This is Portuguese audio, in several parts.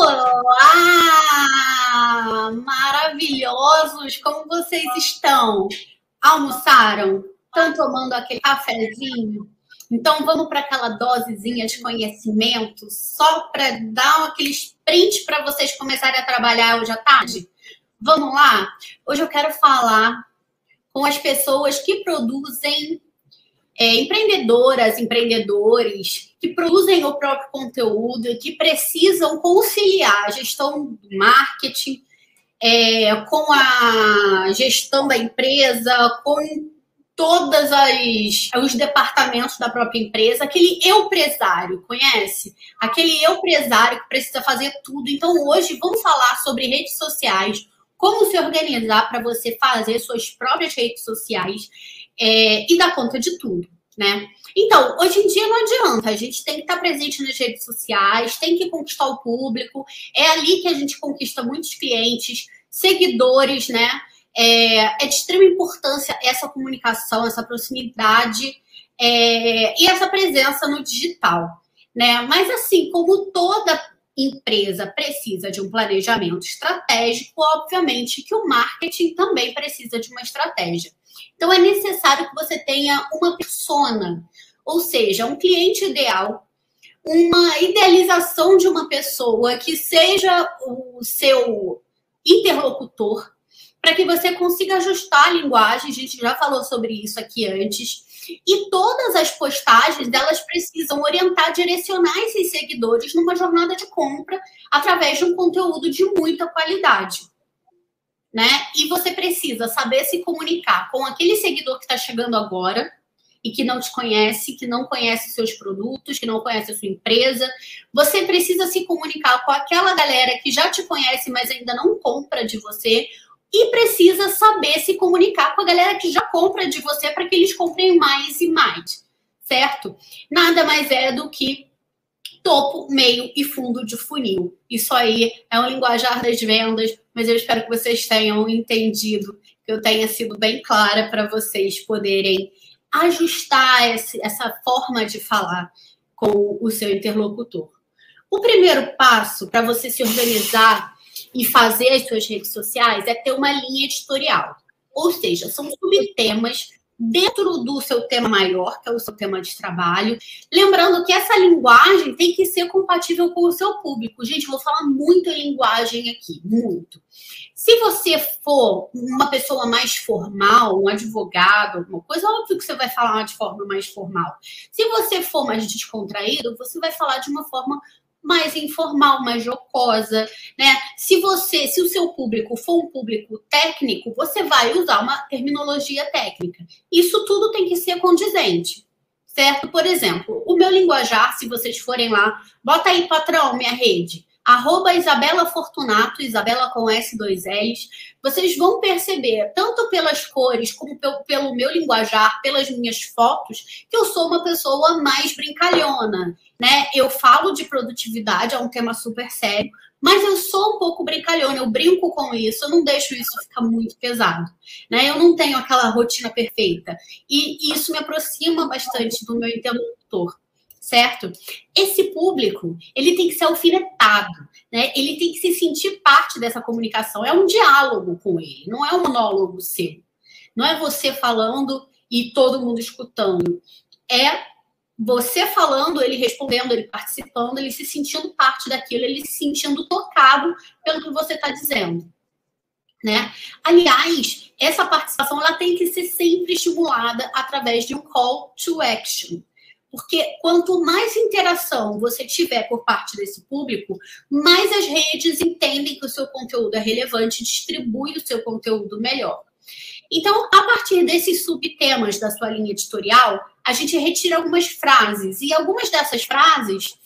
Olá! Maravilhosos! Como vocês estão? Almoçaram? Estão tomando aquele cafezinho? Então vamos para aquela dosezinha de conhecimento só para dar aquele sprint para vocês começarem a trabalhar hoje à tarde? Vamos lá? Hoje eu quero falar com as pessoas que produzem é, empreendedoras, empreendedores que produzem o próprio conteúdo que precisam conciliar a gestão do marketing é, com a gestão da empresa, com todas as os departamentos da própria empresa, aquele empresário, conhece? Aquele empresário que precisa fazer tudo. Então, hoje vamos falar sobre redes sociais, como se organizar para você fazer suas próprias redes sociais é, e dar conta de tudo, né? Então, hoje em dia não adianta, a gente tem que estar presente nas redes sociais, tem que conquistar o público, é ali que a gente conquista muitos clientes, seguidores, né? É, é de extrema importância essa comunicação, essa proximidade é, e essa presença no digital, né? Mas assim, como toda empresa precisa de um planejamento estratégico, obviamente que o marketing também precisa de uma estratégia. Então, é necessário que você tenha uma persona, ou seja, um cliente ideal, uma idealização de uma pessoa que seja o seu interlocutor, para que você consiga ajustar a linguagem. A gente já falou sobre isso aqui antes. E todas as postagens, elas precisam orientar, direcionar esses seguidores numa jornada de compra através de um conteúdo de muita qualidade né? E você precisa saber se comunicar com aquele seguidor que está chegando agora e que não te conhece, que não conhece seus produtos, que não conhece a sua empresa. Você precisa se comunicar com aquela galera que já te conhece, mas ainda não compra de você. E precisa saber se comunicar com a galera que já compra de você para que eles comprem mais e mais, certo? Nada mais é do que topo, meio e fundo de funil. Isso aí é um linguajar das vendas, mas eu espero que vocês tenham entendido, que eu tenha sido bem clara para vocês poderem ajustar esse, essa forma de falar com o seu interlocutor. O primeiro passo para você se organizar e fazer as suas redes sociais é ter uma linha editorial. Ou seja, são subtemas dentro do seu tema maior, que é o seu tema de trabalho. Lembrando que essa linguagem tem que ser compatível com o seu público. Gente, vou falar muito em linguagem aqui, muito. Se você for uma pessoa mais formal, um advogado, alguma coisa, óbvio que você vai falar de forma mais formal. Se você for mais descontraído, você vai falar de uma forma mais informal, mais jocosa, né? Se você, se o seu público for um público técnico, você vai usar uma terminologia técnica. Isso tudo tem que ser condizente, certo? Por exemplo, o meu linguajar, se vocês forem lá, bota aí, patrão, minha rede, arroba Isabela Fortunato, Isabela com S2Ls, vocês vão perceber, tanto pelas cores como pelo, meu linguajar, pelas minhas fotos, que eu sou uma pessoa mais brincalhona, né? Eu falo de produtividade, é um tema super sério, mas eu sou um pouco brincalhona, eu brinco com isso, eu não deixo isso ficar muito pesado, né? Eu não tenho aquela rotina perfeita. E isso me aproxima bastante do meu interlocutor certo? Esse público, ele tem que ser alfinetado, né? Ele tem que se sentir parte dessa comunicação. É um diálogo com ele, não é um monólogo seu. Não é você falando e todo mundo escutando. É você falando, ele respondendo, ele participando, ele se sentindo parte daquilo, ele se sentindo tocado pelo que você está dizendo. Né? Aliás, essa participação ela tem que ser sempre estimulada através de um call to action. Porque quanto mais interação você tiver por parte desse público, mais as redes entendem que o seu conteúdo é relevante e distribui o seu conteúdo melhor. Então, a partir desses subtemas da sua linha editorial, a gente retira algumas frases. E algumas dessas frases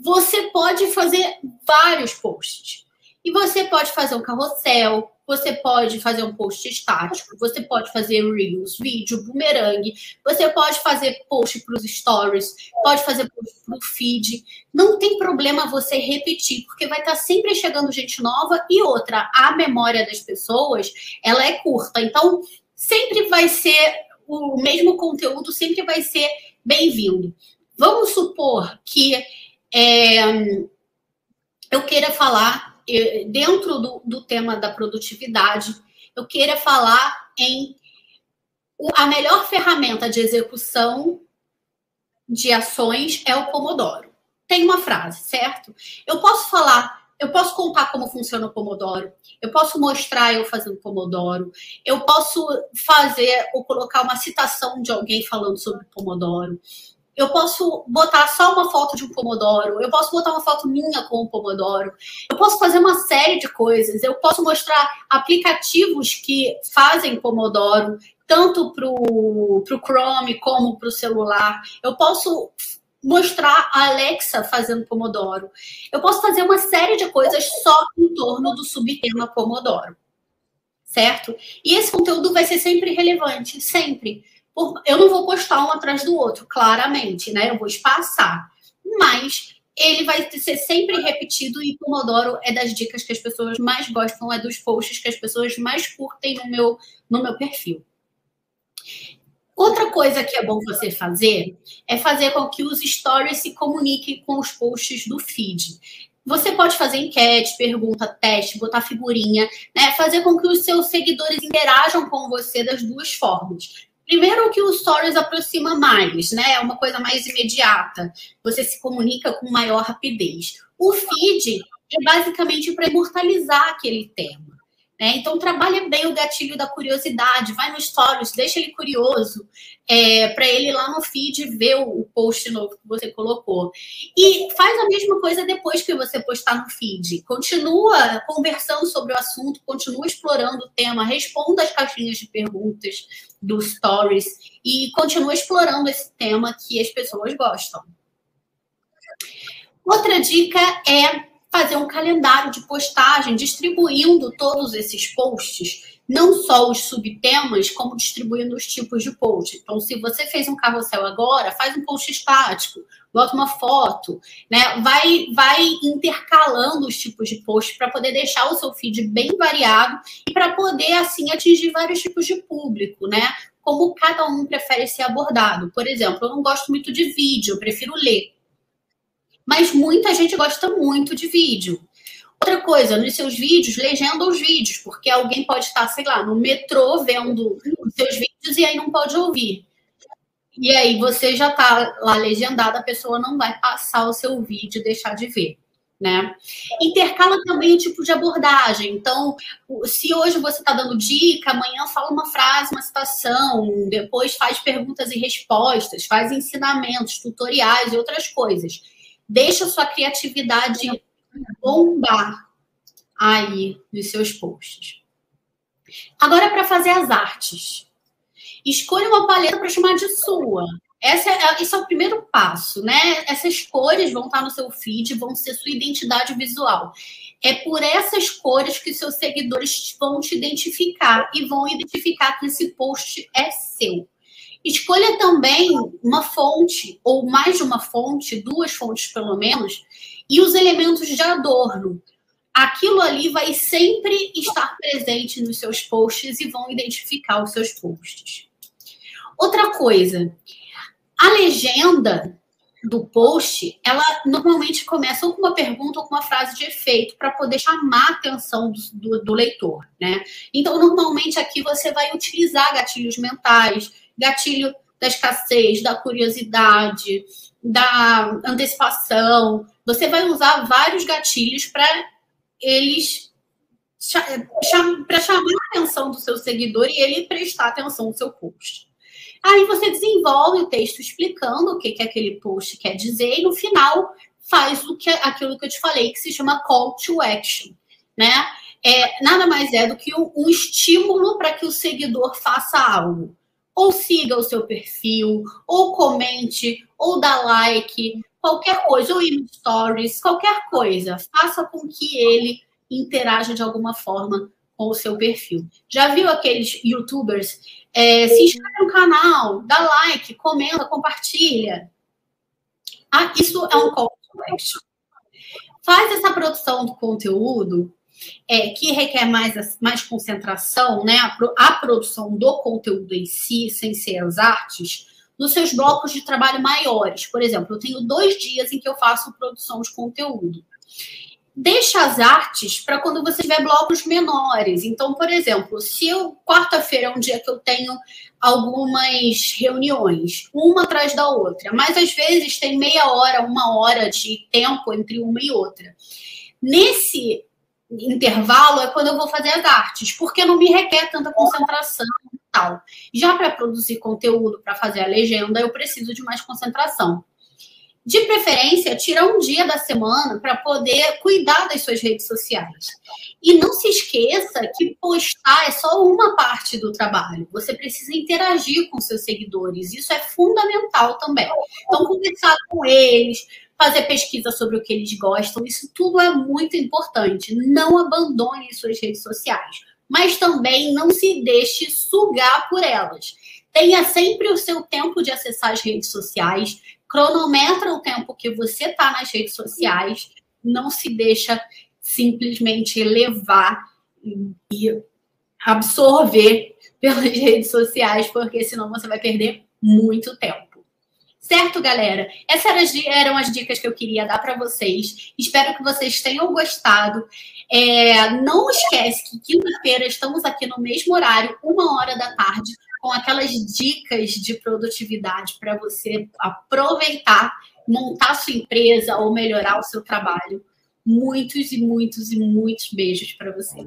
você pode fazer vários posts. E você pode fazer um carrossel, você pode fazer um post estático, você pode fazer reels, vídeo, boomerang, você pode fazer post para os stories, pode fazer post para o feed. Não tem problema você repetir, porque vai estar tá sempre chegando gente nova e outra, a memória das pessoas, ela é curta. Então, sempre vai ser o mesmo conteúdo, sempre vai ser bem-vindo. Vamos supor que é, eu queira falar, dentro do, do tema da produtividade, eu queira falar em a melhor ferramenta de execução de ações é o Pomodoro. Tem uma frase, certo? Eu posso falar, eu posso contar como funciona o Pomodoro, eu posso mostrar eu fazendo Pomodoro, eu posso fazer ou colocar uma citação de alguém falando sobre Pomodoro, eu posso botar só uma foto de um pomodoro, eu posso botar uma foto minha com um pomodoro, eu posso fazer uma série de coisas, eu posso mostrar aplicativos que fazem pomodoro, tanto para o Chrome como para o celular. Eu posso mostrar a Alexa fazendo pomodoro. Eu posso fazer uma série de coisas só em torno do subtema pomodoro. Certo? E esse conteúdo vai ser sempre relevante, sempre eu não vou postar um atrás do outro, claramente, né? Eu vou espaçar. Mas ele vai ser sempre repetido e Pomodoro é das dicas que as pessoas mais gostam, é dos posts que as pessoas mais curtem no meu, no meu perfil. Outra coisa que é bom você fazer é fazer com que os stories se comuniquem com os posts do feed. Você pode fazer enquete, pergunta, teste, botar figurinha, né? Fazer com que os seus seguidores interajam com você das duas formas. Primeiro que o Stories aproxima mais, né? É uma coisa mais imediata. Você se comunica com maior rapidez. O feed é basicamente para imortalizar aquele tema. Né? Então, trabalha bem o gatilho da curiosidade, vai no Stories, deixa ele curioso, é, para ele lá no feed ver o, post novo que você colocou. E faz a mesma coisa depois que você postar no feed. Continua conversando sobre o assunto, continua explorando o tema, responda as caixinhas de perguntas do Stories e continua explorando esse tema que as pessoas gostam. Outra dica é fazer um calendário de postagem, distribuindo todos esses posts, não só os subtemas, como distribuindo os tipos de post. Então, se você fez um carrossel agora, faz um post estático, bota uma foto, né? Vai, vai intercalando os tipos de post para poder deixar o seu feed bem variado e para poder assim atingir vários tipos de público, né? Como cada um prefere ser abordado. Por exemplo, eu não gosto muito de vídeo, eu prefiro ler mas muita gente gosta muito de vídeo. Outra coisa, nos seus vídeos, legenda os vídeos, porque alguém pode estar, sei lá, no metrô vendo os seus vídeos e aí não pode ouvir. E aí você já está lá legendado, a pessoa não vai passar o seu vídeo e deixar de ver. Né? Intercala também o tipo de abordagem. Então, se hoje você está dando dica, amanhã fala uma frase, uma citação, depois faz perguntas e respostas, faz ensinamentos, tutoriais e outras coisas. Deixa sua criatividade bombar aí nos seus posts. Agora, para fazer as artes. Escolha uma paleta para chamar de sua. Essa é, esse é o primeiro passo, né? Essas cores vão estar no seu feed, vão ser sua identidade visual. É por essas cores que seus seguidores vão te identificar e vão identificar que esse post é seu. Escolha também uma fonte, ou mais de uma fonte, duas fontes pelo menos, e os elementos de adorno. Aquilo ali vai sempre estar presente nos seus posts e vão identificar os seus posts. Outra coisa, a legenda do post, ela normalmente começa com uma pergunta ou com uma frase de efeito para poder chamar a atenção do, do, do, leitor, né? Então, normalmente aqui você vai utilizar gatilhos mentais, gatilho da escassez, da curiosidade, da antecipação. Você vai usar vários gatilhos para eles para chamar a atenção do seu seguidor e ele prestar atenção no seu post. Aí você desenvolve o texto explicando o que, que aquele post quer dizer e no final faz o que aquilo que eu te falei que se chama call to action, né? É, nada mais é do que um, um estímulo para que o seguidor faça algo ou siga o seu perfil, ou comente, ou dá like, qualquer coisa, ou ir no stories, qualquer coisa. Faça com que ele interaja de alguma forma com o seu perfil. Já viu aqueles youtubers? É, se inscreve no canal, dá like, comenta, compartilha. Ah, isso é um call to action. Faz essa produção do conteúdo é, que requer mais, mais concentração, né, a, a produção do conteúdo em si, sem ser as artes, nos seus blocos de trabalho maiores. Por exemplo, eu tenho dois dias em que eu faço produção de conteúdo. deixa as artes para quando você tiver blocos menores. Então, por exemplo, se eu quarta-feira é um dia que eu tenho algumas reuniões, uma atrás da outra, mas às vezes tem meia hora, uma hora de tempo entre uma e outra. Nesse intervalo é quando eu vou fazer as artes, porque não me requer tanta concentração e tal. Já para produzir conteúdo, para fazer a legenda, eu preciso de mais concentração. De preferência, tira um dia da semana para poder cuidar das suas redes sociais. E não se esqueça que postar é só uma parte do trabalho. Você precisa interagir com seus seguidores. Isso é fundamental também. Então, conversar com eles, fazer pesquisa sobre o que eles gostam, isso tudo é muito importante. Não abandone suas redes sociais, mas também não se deixe sugar por elas. Tenha sempre o seu tempo de acessar as redes sociais, cronometra o tempo que você está nas redes sociais, não se deixa simplesmente levar e absorver pelas redes sociais, porque senão você vai perder muito tempo. Certo, galera? Essas eram as dicas que eu queria dar para vocês. Espero que vocês tenham gostado. É, não esquece que quinta-feira estamos aqui no mesmo horário, uma hora da tarde, com aquelas dicas de produtividade para você aproveitar, montar sua empresa ou melhorar o seu trabalho. Muitos e muitos e muitos beijos para você.